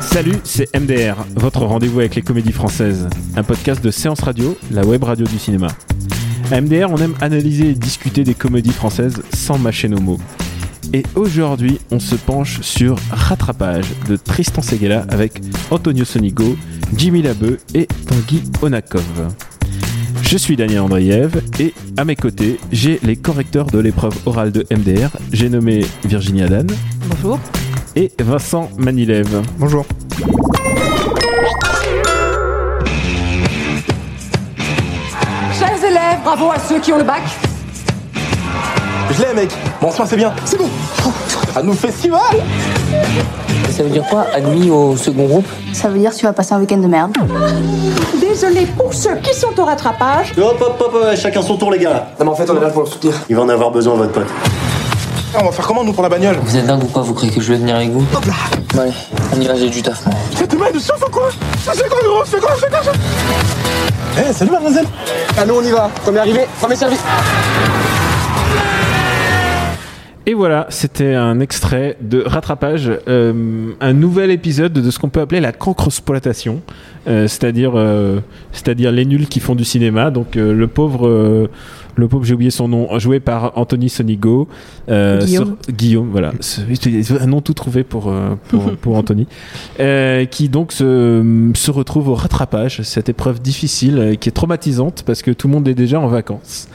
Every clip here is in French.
Salut, c'est MDR, votre rendez-vous avec les comédies françaises, un podcast de Séance Radio, la web radio du cinéma. À MDR, on aime analyser et discuter des comédies françaises sans mâcher nos mots. Et aujourd'hui, on se penche sur Rattrapage de Tristan Seguela avec Antonio Sonigo, Jimmy Labeu et Tanguy Onakov. Je suis Daniel Andriev et à mes côtés, j'ai les correcteurs de l'épreuve orale de MDR. J'ai nommé Virginia Dan Bonjour. et Vincent Manilev. Bonjour. Chers élèves, bravo à ceux qui ont le bac. Je l'ai, mec. Bon, enfin, c'est bien. C'est bon. À nous festival. Ça veut dire quoi, admis au second groupe Ça veut dire que tu vas passer un week-end de merde. Désolé pour ceux qui sont au rattrapage. Hop, hop, hop, hop, chacun son tour, les gars. Non, mais en fait, on est là pour le soutenir. Il va en avoir besoin, votre pote. On va faire comment, nous, pour la bagnole Vous êtes dingue ou quoi Vous croyez que je vais venir avec vous Allez, on y va, j'ai du taf. C'est demain de chauffe ou quoi Ça, c'est quoi, gros C'est quoi, c'est quoi Eh, salut, mademoiselle. Allons, on y va. Premier arrivé, premier service. Et voilà, c'était un extrait de rattrapage, euh, un nouvel épisode de ce qu'on peut appeler la cancre-exploitation, euh, c'est-à-dire, euh, c'est-à-dire les nuls qui font du cinéma. Donc le pauvre, le pauvre, j'ai oublié son nom, joué par Anthony Sonigo, euh, Guillaume. sur- Guillaume, voilà, un nom tout trouvé pour pour, pour Anthony, euh, qui donc se, se retrouve au rattrapage, cette épreuve difficile qui est traumatisante parce que tout le monde est déjà en vacances.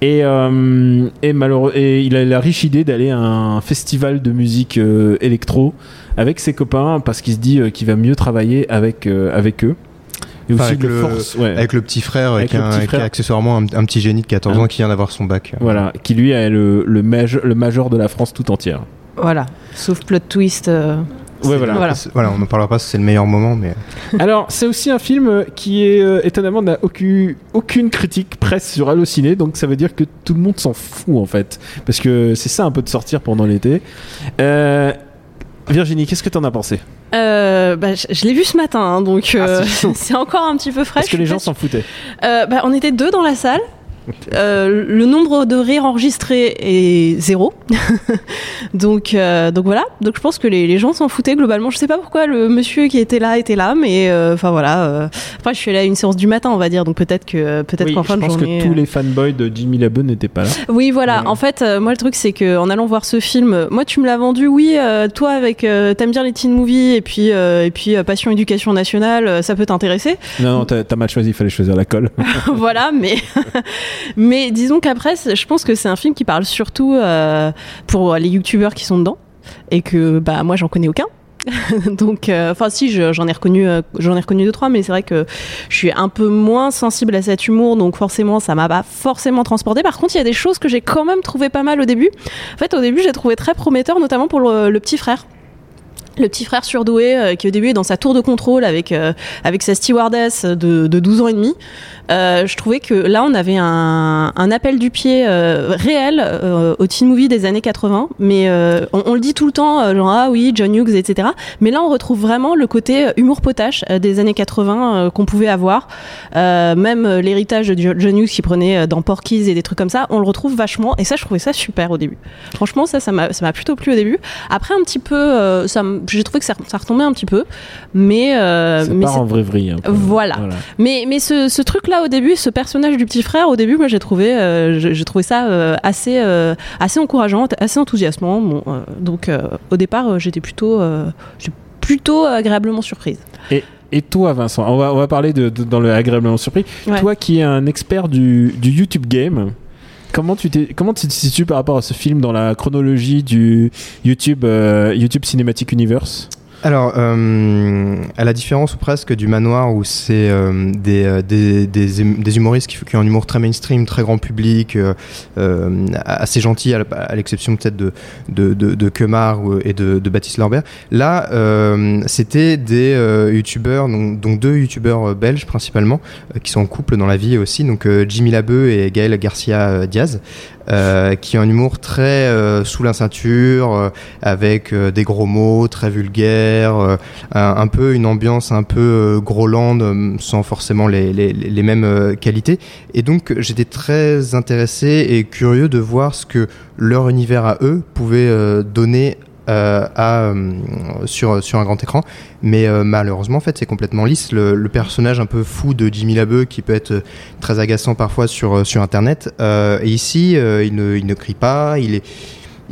Et, euh, et, malheureux, et il a la riche idée d'aller à un festival de musique euh, électro avec ses copains parce qu'il se dit euh, qu'il va mieux travailler avec, euh, avec eux. Et Enfin, aussi avec le- force, ouais. Avec le petit frère, Avec qui, le est un- petit qui est frère. accessoirement un, un petit génie de 14 Ah. ans qui vient d'avoir son bac. Voilà, qui lui est le, le, le major de la France tout entière. Voilà. Sauf plot twist. Ouais, voilà. Voilà. On n'en parlera pas, c'est le meilleur moment, mais Alors, c'est aussi un film euh, qui est euh, étonnamment n'a aucune, aucune critique presse sur Allociné, donc ça veut dire que tout le monde s'en fout en fait, parce que c'est ça un peu de sortir pendant l'été. Euh, Virginie, qu'est-ce que t'en as pensé? Euh, bah, je je l'ai vu ce matin, hein, donc Ah, euh, c'est encore un petit peu frais. Est-ce que les gens s'en foutaient Euh, bah, on était deux dans la salle. Euh, le nombre de rires enregistrés est zéro. donc, euh, donc voilà. Donc je pense que les, les gens s'en foutaient globalement. Je sais pas pourquoi le monsieur qui était là était là, mais euh, enfin voilà. après, je suis allée à une séance du matin, on va dire. Donc peut-être que peut-être Oui, qu'en fin je de pense journée. que tous les fanboys de Jimmy Labeu n'étaient pas là. Oui, voilà. En fait, moi, le truc, c'est que en allant voir ce film, moi, tu me l'as vendu, oui, toi, avec, t'aimes bien les teen movies et puis, et puis, passion éducation nationale, ça peut t'intéresser. Non, non, t'as mal choisi, il fallait choisir la colle. voilà, mais, mais disons qu'après, je pense que c'est un film qui parle surtout euh, pour les youtubeurs qui sont dedans et que, bah, moi, j'en connais aucun. Donc, euh, enfin, si, je- j'en ai reconnu, euh, j'en ai reconnu deux trois, mais c'est vrai que je suis un peu moins sensible à cet humour, donc forcément, ça m'a pas forcément transporté. Par contre, il y a des choses que j'ai quand même trouvé pas mal au début. En fait, au début, j'ai trouvé très prometteur, notamment pour le, petit frère. Le petit frère surdoué euh, qui au début est dans sa tour de contrôle avec, euh, avec sa stewardess de, de 12 ans et demi. Euh, je trouvais que là, on avait un, un appel du pied euh, réel euh, au teen movie des années 80. Mais euh, on, on le dit tout le temps, genre ah oui, John Hughes, etc. Mais là, on retrouve vraiment le côté humour potache des années 80 euh, qu'on pouvait avoir. Même l'héritage de Jo- John Hughes qui prenait dans Porky's et des trucs comme ça, on le retrouve vachement. Et ça, je trouvais ça super au début. Franchement, ça, ça m'a plutôt plu au début. Après, un petit peu, ça j'ai trouvé que ça, ça retombait un petit peu. Mais, mais c'est- en vrai-vrille. un peu. Voilà. mais, mais ce, ce truc-là, au début, ce personnage du petit frère, au début, moi, j'ai trouvé, euh, j'ai trouvé ça euh, assez, euh, assez encourageant, assez enthousiasmant. Bon, donc, au départ, j'étais plutôt, plutôt agréablement surprise. Et toi, Vincent, on va, on va parler de, de- dans le agréablement surpris. Ouais. Toi qui es un expert du, du YouTube game, comment tu, t'es- comment tu te situes par rapport à ce film dans la chronologie du YouTube, YouTube Cinematic Universe? Alors, euh, à la différence presque du manoir où c'est euh, des, euh, hum- des humoristes qui, qui ont un humour très mainstream, très grand public, assez gentil, à l'exception peut-être de, de, Kemar et de, Baptiste Lorbert. Là, c'était des youtubeurs, donc, deux youtubeurs belges principalement, qui sont en couple dans la vie aussi, donc Jimmy Labeu et Gaël Garcia Diaz. Euh, qui ont un humour très euh, sous la ceinture, euh, avec euh, des gros mots, très vulgaires, euh, un, un peu une ambiance un peu euh, Groland, euh, sans forcément les, les, les mêmes qualités. Et donc j'étais très intéressé et curieux de voir ce que leur univers à eux pouvait donner euh, euh, sur, un grand écran. Mais euh, malheureusement, en fait, c'est complètement lisse. Le, personnage un peu fou de Jimmy Labeu, qui peut être très agaçant parfois sur, sur Internet. Et ici, il, ne, il ne crie pas, il est,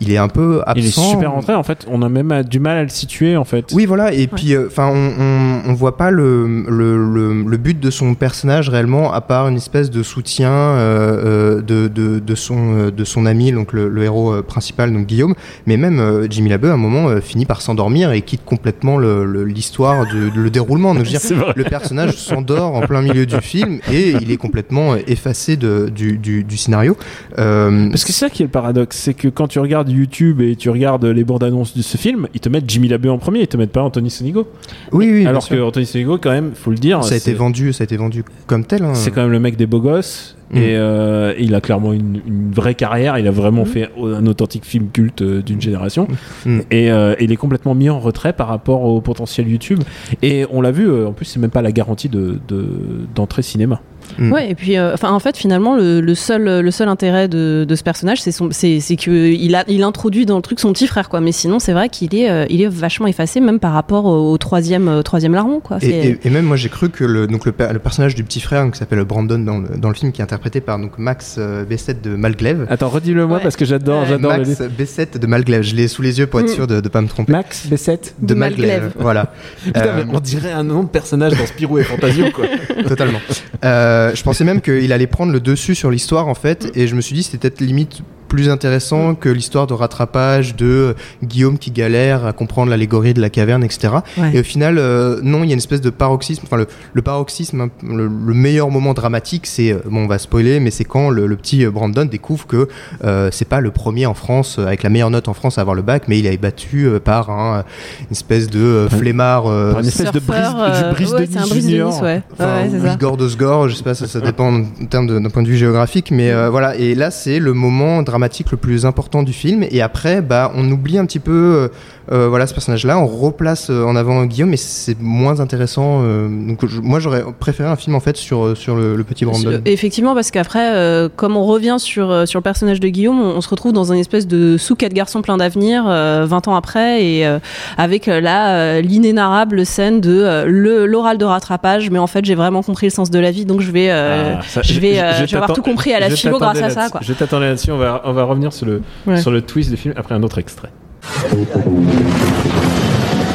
il est un peu absent. Il est super rentré en fait. On a même euh, du mal à le situer en fait. Oui, voilà. Et puis, enfin, on, on, on voit pas le, le, le, le but de son personnage réellement, à part une espèce de soutien euh, euh, de, de, de son euh, de son ami, donc le, le héros euh, principal, donc Guillaume. Mais même euh, Jimmy Labeu, à un moment, euh, finit par s'endormir et quitte complètement le- le- l'histoire, de, le déroulement. Donc, je veux C'est dire, le personnage s'endort en plein milieu du film et il est complètement euh, effacé de, du, du, du scénario. Euh, Parce que c'est ça qui est le paradoxe, c'est que quand tu regardes YouTube et tu regardes les bandes annonces de ce film, ils te mettent Jimmy Labeu en premier, ils te mettent pas Anthony Sonigo. oui, oui. Alors que Anthony Sonigo, quand même, faut le dire, ça a été vendu, ça a été vendu comme tel. hein. c'est quand même le mec des beaux gosses. Mm. Et euh, il a clairement une, une vraie carrière. Il a vraiment Mm. fait un authentique film culte euh, d'une génération. Mm. Et euh, il est complètement mis en retrait par rapport au potentiel YouTube. Et on l'a vu, en plus, c'est même pas la garantie de de- d'entrée cinéma. Mm. Ouais, et puis, euh, enfin, en fait, finalement, le, le seul, le seul intérêt de, de ce personnage, c'est son, c'est, c'est que il a, il introduit dans le truc son petit frère, quoi. Mais sinon, c'est vrai qu'il est, euh, il est vachement effacé, même par rapport au, au troisième, euh, troisième larron, quoi. Et, C'est- et- et même moi j'ai cru que le, donc le, per- le personnage du petit frère qui s'appelle Brandon dans le, dans le film qui est interprété par donc Max Bessette de Malglaive. Attends, redis-le moi Ouais. parce que j'adore, Ouais. j'adore Max. Bessette de Malglaive, je l'ai sous les yeux pour être Mm. sûr de ne pas me tromper. Max Bessette. De Malglaive, Malglaive. voilà. Putain, Euh, on dirait un nom de personnage dans Spirou et Fantasio, quoi. Totalement. Euh, je pensais même qu'il allait prendre le dessus sur l'histoire en fait, et je me suis dit c'était peut-être limite plus intéressant que l'histoire de rattrapage de euh, Guillaume qui galère à comprendre l'allégorie de la caverne, etc. Ouais. Et au final, euh, non, il y a une espèce de paroxysme. Enfin, le, le paroxysme, hein, le, le meilleur moment dramatique, c'est euh, bon, on va spoiler, mais c'est quand le, le petit Brandon découvre que euh, c'est pas le premier en France avec la meilleure note en France à avoir le bac, mais il est battu euh, par un, une espèce de euh, flemmard. euh, une espèce de brise- du brise de ouais, c'est un Nice brise de. Nice, ouais. Enfin, ouais, ça. Igor de Sgor, je sais pas, ça, ça dépend en termes de- d'un point de vue géographique, mais euh, voilà. Et là, c'est le moment dramatique le plus important du film. Et après, bah, on oublie un petit peu, euh, euh, voilà, ce personnage-là. On replace euh, en avant Guillaume, mais c'est moins intéressant. euh, donc, je- moi, j'aurais préféré un film en fait sur sur le, le petit Brandon. Effectivement, parce qu'après, euh, comme on revient sur, sur le personnage de Guillaume, on, on se retrouve dans une espèce de sous quatre garçons plein d'avenir, euh, 20 ans après, et euh, avec là euh, l'inénarrable scène de euh, le l'oral de rattrapage. Mais en fait, j'ai vraiment compris le sens de la vie, donc je vais, euh, Ah, ça, je vais, je vais avoir tout compris à la philo grâce à ça, quoi. Je t'attendais là-dessus, on va, on va revenir sur le, Ouais. sur le twist du film après un autre extrait.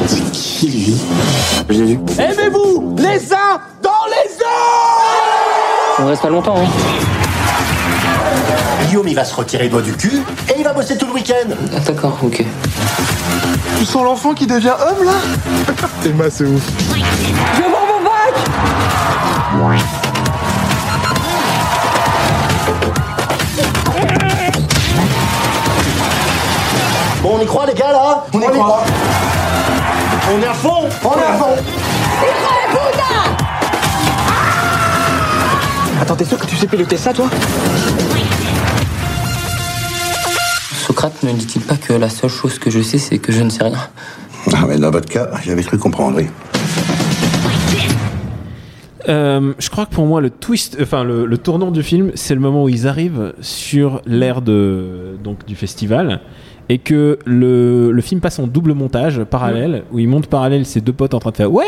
C'est qui lui Je l'ai vu. Aimez-vous les uns dans les autres On reste pas longtemps, hein. Guillaume, il va se retirer le doigt du cul et il va bosser tout le week-end. Ah, D'accord, ok. Tu sens l'enfant qui devient homme là? Emma, c'est ouf. Je veux mon bac Bon, on y croit, les gars, là On y croit. On est à fond On est à fond Attends, t'es sûr que tu sais piloter ça, toi Socrate ne dit-il pas que la seule chose que je sais, c'est que je ne sais rien Ah, mais dans votre cas, j'avais cru comprendre. oui. Euh, je crois que pour moi le twist, enfin le, le tournant du film, c'est le moment où ils arrivent sur l'aire de donc du festival et que le, le film passe en double montage parallèle où ils montent parallèle ces deux potes en train de faire ouais!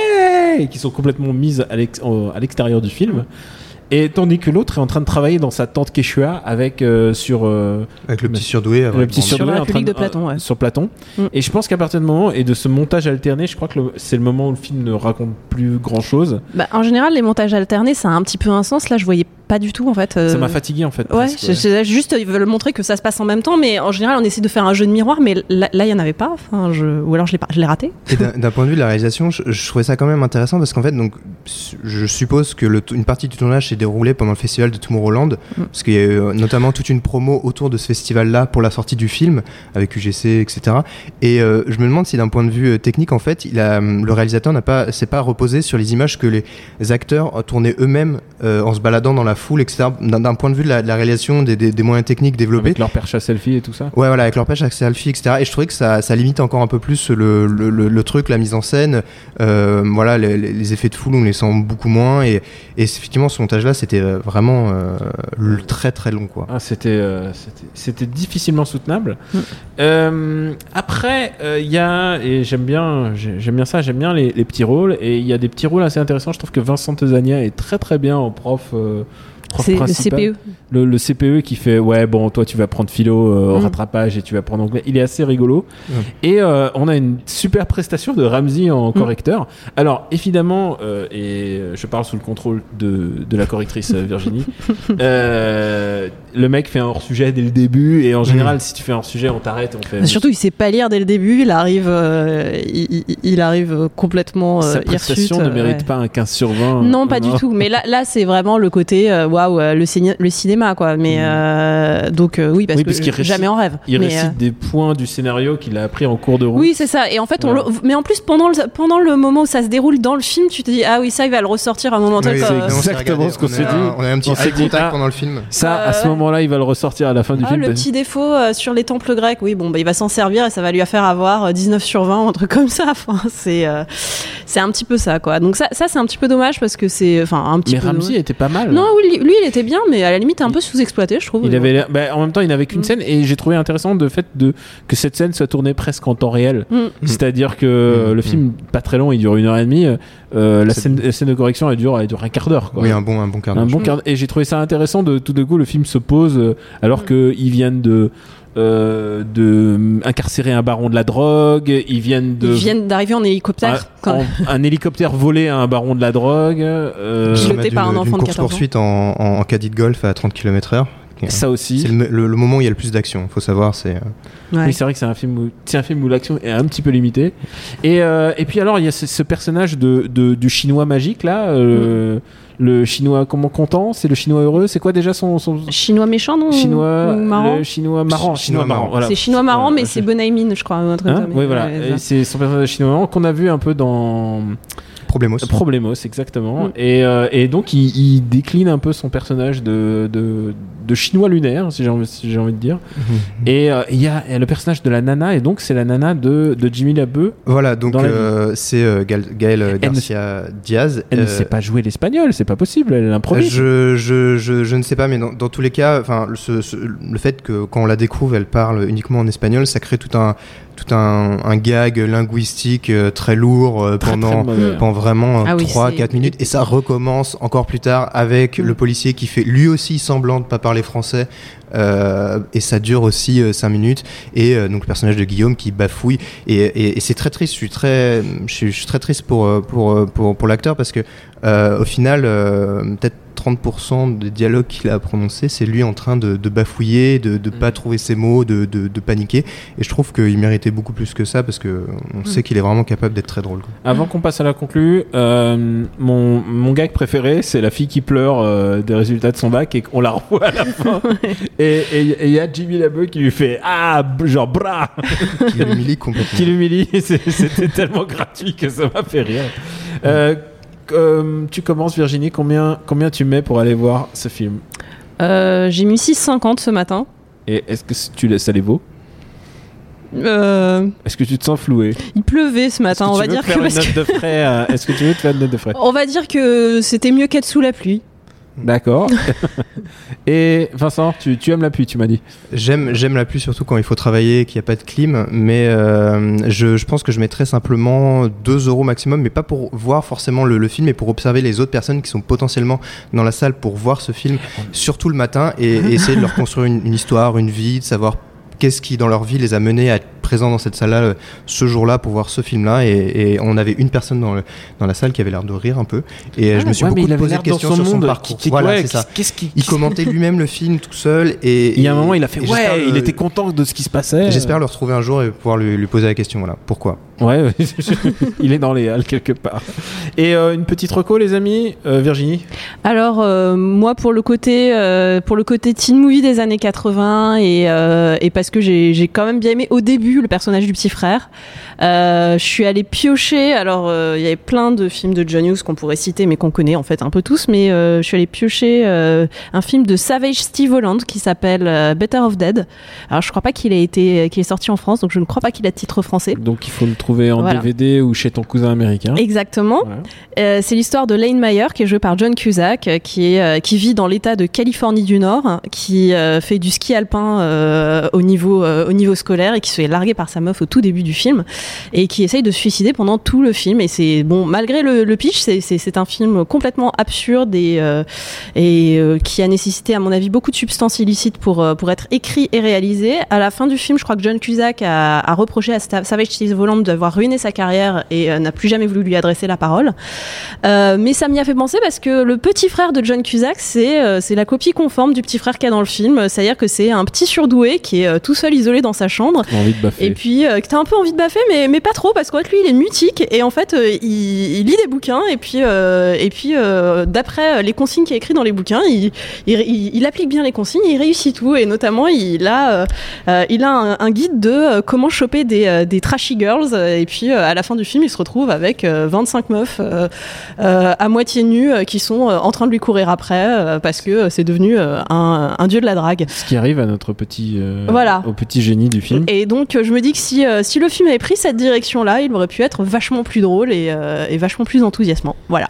et qui sont complètement mises à l'extérieur du film Et tandis que l'autre est en train de travailler dans sa tente Quechua avec euh, sur euh, Avec le petit surdoué. le avec petit Brandon. Sur surdoué la en train République de Platon, ouais. sur Platon. Mm. Et je pense qu'à partir de moment et de ce montage alterné, je crois que c'est le moment où le film ne raconte plus grand chose. Bah, en général, les montages alternés, ça a un petit peu un sens. Là, je voyais pas du tout en fait. euh, Ça m'a fatigué en fait. Ouais, presque, je- je- juste ils veulent montrer que ça se passe en même temps, mais en général on essaie de faire un jeu de miroir, mais là il y en avait pas, enfin, je... ou alors je l'ai pas- je l'ai raté. Et d'un point de vue de la réalisation, je, je trouvais ça quand même intéressant parce qu'en fait, donc, je suppose que le une partie du tournage s'est déroulée pendant le festival de Tomorrowland, parce qu'il y a eu euh, notamment toute une promo autour de ce festival-là pour la sortie du film avec UGC, etc. Et euh, je me demande si d'un point de vue euh, technique, en fait, il a, le réalisateur n'a pas, s'est pas reposé sur les images que les acteurs tournaient eux-mêmes euh, en se baladant dans la foule, etc. D'un d'un point de vue de la, de la réalisation, des, des- des moyens techniques développés. Avec leur perche à selfie et tout ça. Ouais, voilà, avec leur pêche, avec selfie, etc. Et je trouvais que ça, ça limite encore un peu plus le, le, le, le truc, la mise en scène. Euh, voilà, les effets de foule, on les sent beaucoup moins. Et, et effectivement, ce montage-là, c'était euh, vraiment euh, le- très très long, quoi. Ah, c'était, euh, c'était, c'était difficilement soutenable. Mm. Euh, après, euh, il y a, et j'aime bien, j'ai- j'aime bien ça, j'aime bien les, les petits rôles, et il y a des petits rôles assez intéressants. Je trouve que Vincent Tezania est très très bien en prof. prof C'est le. CPE. Le, le CPE qui fait ouais bon toi tu vas prendre philo euh, au Mm. rattrapage et tu vas prendre anglais il est assez rigolo Ouais. et euh, on a une super prestation de Ramsey en Mm. correcteur alors évidemment euh, et euh, je parle sous le contrôle de, de la correctrice Virginie euh, le mec fait un hors sujet dès le début et en général si tu fais un hors sujet on t'arrête on fait Surtout, il sait pas lire dès le début. Il arrive, euh, il, il- arrive complètement euh, sa prestation hirsute, ne mérite ouais. pas un 15 sur 20 Non, pas du tout. Mais là, là, c'est vraiment le côté euh, waouh, euh, le, ciné- le cinéma, quoi. Mais Mm. euh, donc euh, oui, parce, Oui, parce que récite- jamais en rêve. il Mais, récite euh, des points du scénario qu'il a appris en cours de route Oui, c'est ça. Et en fait, on Voilà. le- mais en plus pendant le pendant le moment où ça se déroule dans le film, tu te dis ah oui, ça il va le ressortir à un moment. Oui, truc, c'est euh, exactement ce qu'on s'est dit. On a un petit eye dit, contact ah. pendant le film. ça à ce ouais. moment-là il va le ressortir à la fin du Ah, film le petit défaut euh, sur les temples grecs, oui, bon, bah, il va s'en servir et ça va lui faire avoir euh, 19 sur 20, un truc comme ça. Enfin, c'est euh, c'est un petit peu ça, quoi. Donc ça, ça c'est un petit peu dommage parce que c'est, enfin, un petit mais peu. Ramsey était pas mal Non, oui, lui, il était bien, mais à la limite un peu sous-exploité, je trouve. Il avait bah, en même temps, il n'avait Mm. qu'une scène et j'ai trouvé intéressant le fait de que cette scène soit tournée presque en temps réel. Mm. C'est-à-dire que Mm. le film pas très long, il dure une heure et demie. euh, la, scène, la scène de correction, elle dure, elle dure un quart d'heure. Oui, un bon, un bon quart Un d'heure. bon quart. Et j'ai trouvé ça intéressant de tout de coup le film se pose euh, alors Mm. que ils viennent de euh, de incarcérer un baron de la drogue, ils viennent de Ils viennent d'arriver en hélicoptère. un, quand- en- un hélicoptère volé à un baron de la drogue. euh, Piloté par un enfant de course 14 ans. poursuite en, en, en caddie de golf à 30 km/h. ça aussi. C'est le, le- le moment où il y a le plus d'action. Faut savoir, c'est. euh, Ouais. Oui, c'est vrai que c'est un film où, c'est un film où l'action est un petit peu limitée. Et, euh, et puis alors, il y a ce, ce personnage de, de- du chinois magique là, euh, Mm. Le chinois comment content, c'est le chinois heureux? C'est quoi déjà son, son Chinois méchant, non? Chinois, Ou marrant? le chinois marrant, Chinois chinois marrant. Voilà. C'est chinois marrant, mais c'est Bonaimine, je crois. ou un truc Hein? oui, voilà. ouais, c'est son personnage chinois marrant qu'on a vu un peu dans Problemos. Problemos, exactement. Mm. Et, euh, et donc, il, il décline un peu son personnage de, de, de chinois lunaire, si j'ai envie, si j'ai envie de dire. Et euh, il y a il y a le personnage de la nana, et donc c'est la nana de, de Jimmy Labeu. Voilà, donc euh, c'est euh, Gaël Elle ne- Garcia Diaz. Elle ne sait pas jouer l'espagnol, c'est pas possible, elle improvise. Je, je, je, je ne sais pas, mais dans, dans tous les cas, enfin, le, ce- ce- le fait que quand on la découvre, elle parle uniquement en espagnol, ça crée tout un, tout un, un gag linguistique euh, très lourd euh, Très, très pendant, pendant vraiment Ah oui, 3-4 c'est- minutes. Et ça recommence encore plus tard avec le policier qui fait lui aussi semblant de pas parler français. euh, et ça dure aussi 5 minutes. Et euh, donc le personnage de Guillaume qui bafouille. Et, et, et c'est très triste. Je suis très, je suis, je suis très triste pour, euh, pour, euh, pour, pour l'acteur parce que euh, au final, euh, peut-être 30% des dialogues qu'il a prononcés, c'est lui en train de, de bafouiller, de ne pas Mm. trouver ses mots, de, de, de paniquer. Et je trouve qu'il méritait beaucoup plus que ça parce que on sait qu'il est vraiment capable d'être très drôle. quoi. Avant qu'on passe à la conclue, euh, mon, mon gag préféré, c'est la fille qui pleure euh, des résultats de son bac et qu'on la revoit à la fin. et il y a Jimmy Labeu qui lui fait Ah, genre bras Qui l'humilie complètement. Qui l'humilie. C'était tellement gratuit que ça m'a fait rire. Euh, euh, tu commences, Virginie. Combien, combien tu mets pour aller voir ce film Euh, J'ai mis 6,50 ce matin. Et est-ce que tu laisses ça les vaut Euh, Est-ce que tu te sens floué il pleuvait ce matin, on va dire que, euh, Est-ce que tu veux te faire une note de frais? On va dire que c'était mieux qu'être sous la pluie. D'accord. Et Vincent, tu, tu aimes la pluie, tu m'as dit. J'aime, j'aime la pluie surtout quand il faut travailler, qu'il n'y a pas de clim, mais euh, je, je pense que je mettrais simplement 2 euros maximum, mais pas pour voir forcément le, le film, mais pour observer les autres personnes qui sont potentiellement dans la salle pour voir ce film, surtout le matin, et, et essayer de leur construire une, une histoire, une vie, de savoir qu'est-ce qui dans leur vie les a menés à être présents dans cette salle-là euh, ce jour-là pour voir ce film-là et, et on avait une personne dans, le, dans la salle qui avait l'air de rire un peu et euh, je me suis Ah, ouais, beaucoup posé de questions son sur son parcours. Qui- qui- voilà, ouais, c'est ça. qui- Il commentait lui-même le film tout seul et Il y a un moment, il a fait ouais, il était content de ce qui se passait. J'espère le retrouver un jour et pouvoir lui, lui poser la question. Voilà, pourquoi? Ouais, il est dans les halles quelque part. Et euh, une petite reco, les amis, Euh, Virginie? Alors euh, moi pour le côté euh, pour le côté teen movie des années 80 et, euh, et parce que j'ai j'ai quand même bien aimé au début le personnage du petit frère. Euh, je suis allée piocher. Alors euh, il y avait plein de films de John Hughes qu'on pourrait citer mais qu'on connaît en fait un peu tous. Mais euh, je suis allée piocher un film de Savage Steve Holland qui s'appelle Better of Dead. Alors je crois pas qu'il ait été qu'il est sorti en France donc je ne crois pas qu'il a de titre français. Donc il faut le trouver en Voilà. DVD ou chez ton cousin américain. Exactement. C'est l'histoire de Lane Meyer qui est joué par John Cusack, qui est qui vit dans l'État de Californie du Nord, qui fait du ski alpin au niveau au niveau scolaire et qui se fait larguer par sa meuf au tout début du film et qui essaye de se suicider pendant tout le film. Et c'est bon malgré le, pitch, c'est- un film complètement absurde et euh, euh, qui a nécessité à mon avis beaucoup de substances illicites pour euh, pour être écrit et réalisé. À la fin du film, je crois que John Cusack a, reproché à Savage Steve Holland d'avoir ruiné sa carrière et n'a plus jamais voulu lui adresser la parole. Mais ça m'y a fait penser parce que le petit frère de John Cusack, c'est c'est la copie conforme du petit frère qu'il y a dans le film. C'est-à-dire que c'est un petit surdoué qui est tout seul isolé dans sa chambre. Envie de baffer. Et puis, euh, que t'as un peu envie de baffer, mais, mais pas trop, parce qu'en fait, lui, il est mutique, et en fait, euh, il, il lit des bouquins, et puis, euh, et puis euh, d'après les consignes qu'il a écrites dans les bouquins, il, il, applique bien les consignes, il réussit tout, et notamment, il a, il a un, un guide de comment choper des, des trashy girls, et puis, à la fin du film, il se retrouve avec euh, 25 meufs à moitié nues qui sont en train de lui courir après, parce que c'est devenu un, un dieu de la drague. Ce qui arrive à notre petit, Voilà. au petit génie du film. Et donc, je me dis que si, euh, si le film avait pris cette direction-là, il aurait pu être vachement plus drôle et, euh, et vachement plus enthousiasmant. Voilà.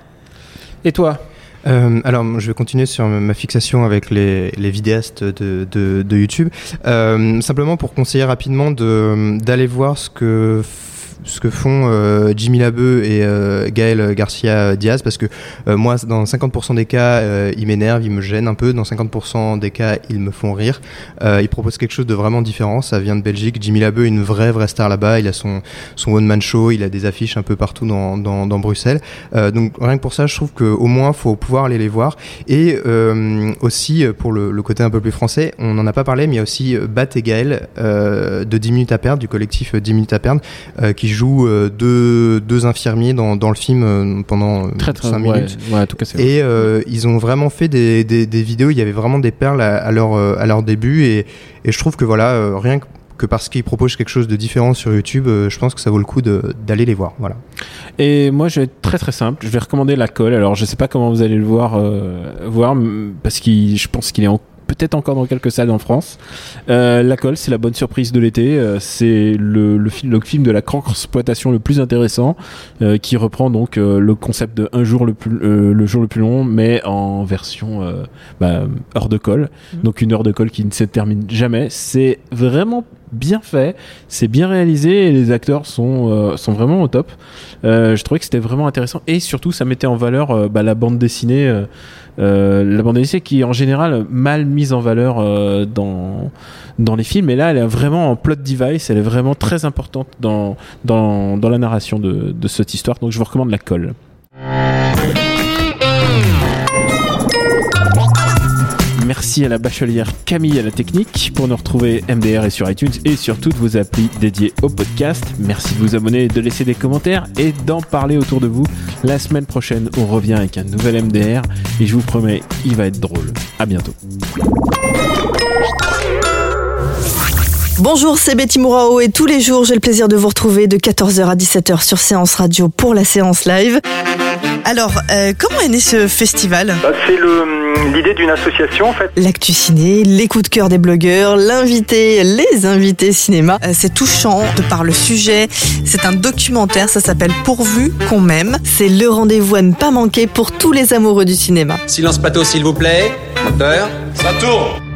Et toi Euh, alors, je vais continuer sur ma fixation avec les, les vidéastes de, de, de YouTube. Euh, simplement pour conseiller rapidement de- d'aller voir ce que ce que font euh, Jimmy Labeu et euh, Gaël Garcia Diaz parce que euh, moi dans 50% des cas euh, ils m'énervent, ils me gênent un peu. Dans 50% des cas ils me font rire. Ils proposent quelque chose de vraiment différent. Ça vient de Belgique. Jimmy Labeu est une vraie vraie star là-bas. Il a son son one man show. Il a des affiches un peu partout dans, dans, Bruxelles. Donc rien que pour ça je trouve qu'au moins faut pouvoir aller les voir. Et aussi pour le, côté un peu plus français on n'en a pas parlé mais il y a aussi Bat et Gaël de 10 minutes à perdre du collectif euh, 10 minutes à perdre qui jouent euh, deux, deux infirmiers dans, dans le film euh, pendant euh, Très très 5 ouais, minutes ouais, en tout cas c'est et euh, ils ont vraiment fait des, des, des vidéos, il y avait vraiment des perles à, à leur, à leur début et, et je trouve que voilà, rien que, que parce qu'ils proposent quelque chose de différent sur YouTube, euh, je pense que ça vaut le coup d'aller les voir. Voilà. Et moi, je vais être très très simple. Je vais recommander la colle. Alors, je sais pas comment vous allez le voir, euh, voir parce qu'il, je pense qu'il est en- peut-être encore dans quelques salles en France. Euh, la colle, c'est la bonne surprise de l'été. Euh, c'est le, le, film, le film de la exploitation le plus intéressant, euh, qui reprend donc euh, le concept de un jour le plus, euh, le jour le plus long, mais en version euh, bah, heure de colle. Donc une heure de colle qui ne se termine jamais. C'est vraiment bien fait, c'est bien réalisé et les acteurs sont, euh, sont vraiment au top. Euh, je trouvais que c'était vraiment intéressant et surtout ça mettait en valeur euh, bah, la bande dessinée, euh, euh, la bande dessinée qui est en général mal mise en valeur dans dans les films et là elle est vraiment en plot device, elle est vraiment très importante dans dans, dans la narration de, de cette histoire. Donc je vous recommande la colle. Merci à la bachelière Camille à la technique pour nous retrouver MDR et sur iTunes et sur toutes vos applis dédiées au podcast. Merci de vous abonner, de laisser des commentaires et d'en parler autour de vous. La semaine prochaine, on revient avec un nouvel MDR et je vous promets, il va être drôle. À bientôt. Bonjour, c'est Betty Mourao et tous les jours, j'ai le plaisir de vous retrouver de 14h à 17h sur Séance Radio pour la séance live. Alors, euh, comment est né ce festival? Bah, c'est le, l'idée d'une association en fait. L'actu ciné, les coups de cœur des blogueurs, l'invité, les invités cinéma. Euh, C'est touchant de par le sujet. C'est un documentaire, ça s'appelle Pourvu qu'on m'aime. C'est le rendez-vous à ne pas manquer pour tous les amoureux du cinéma. Silence plateau s'il vous plaît. Moteur. Ça tourne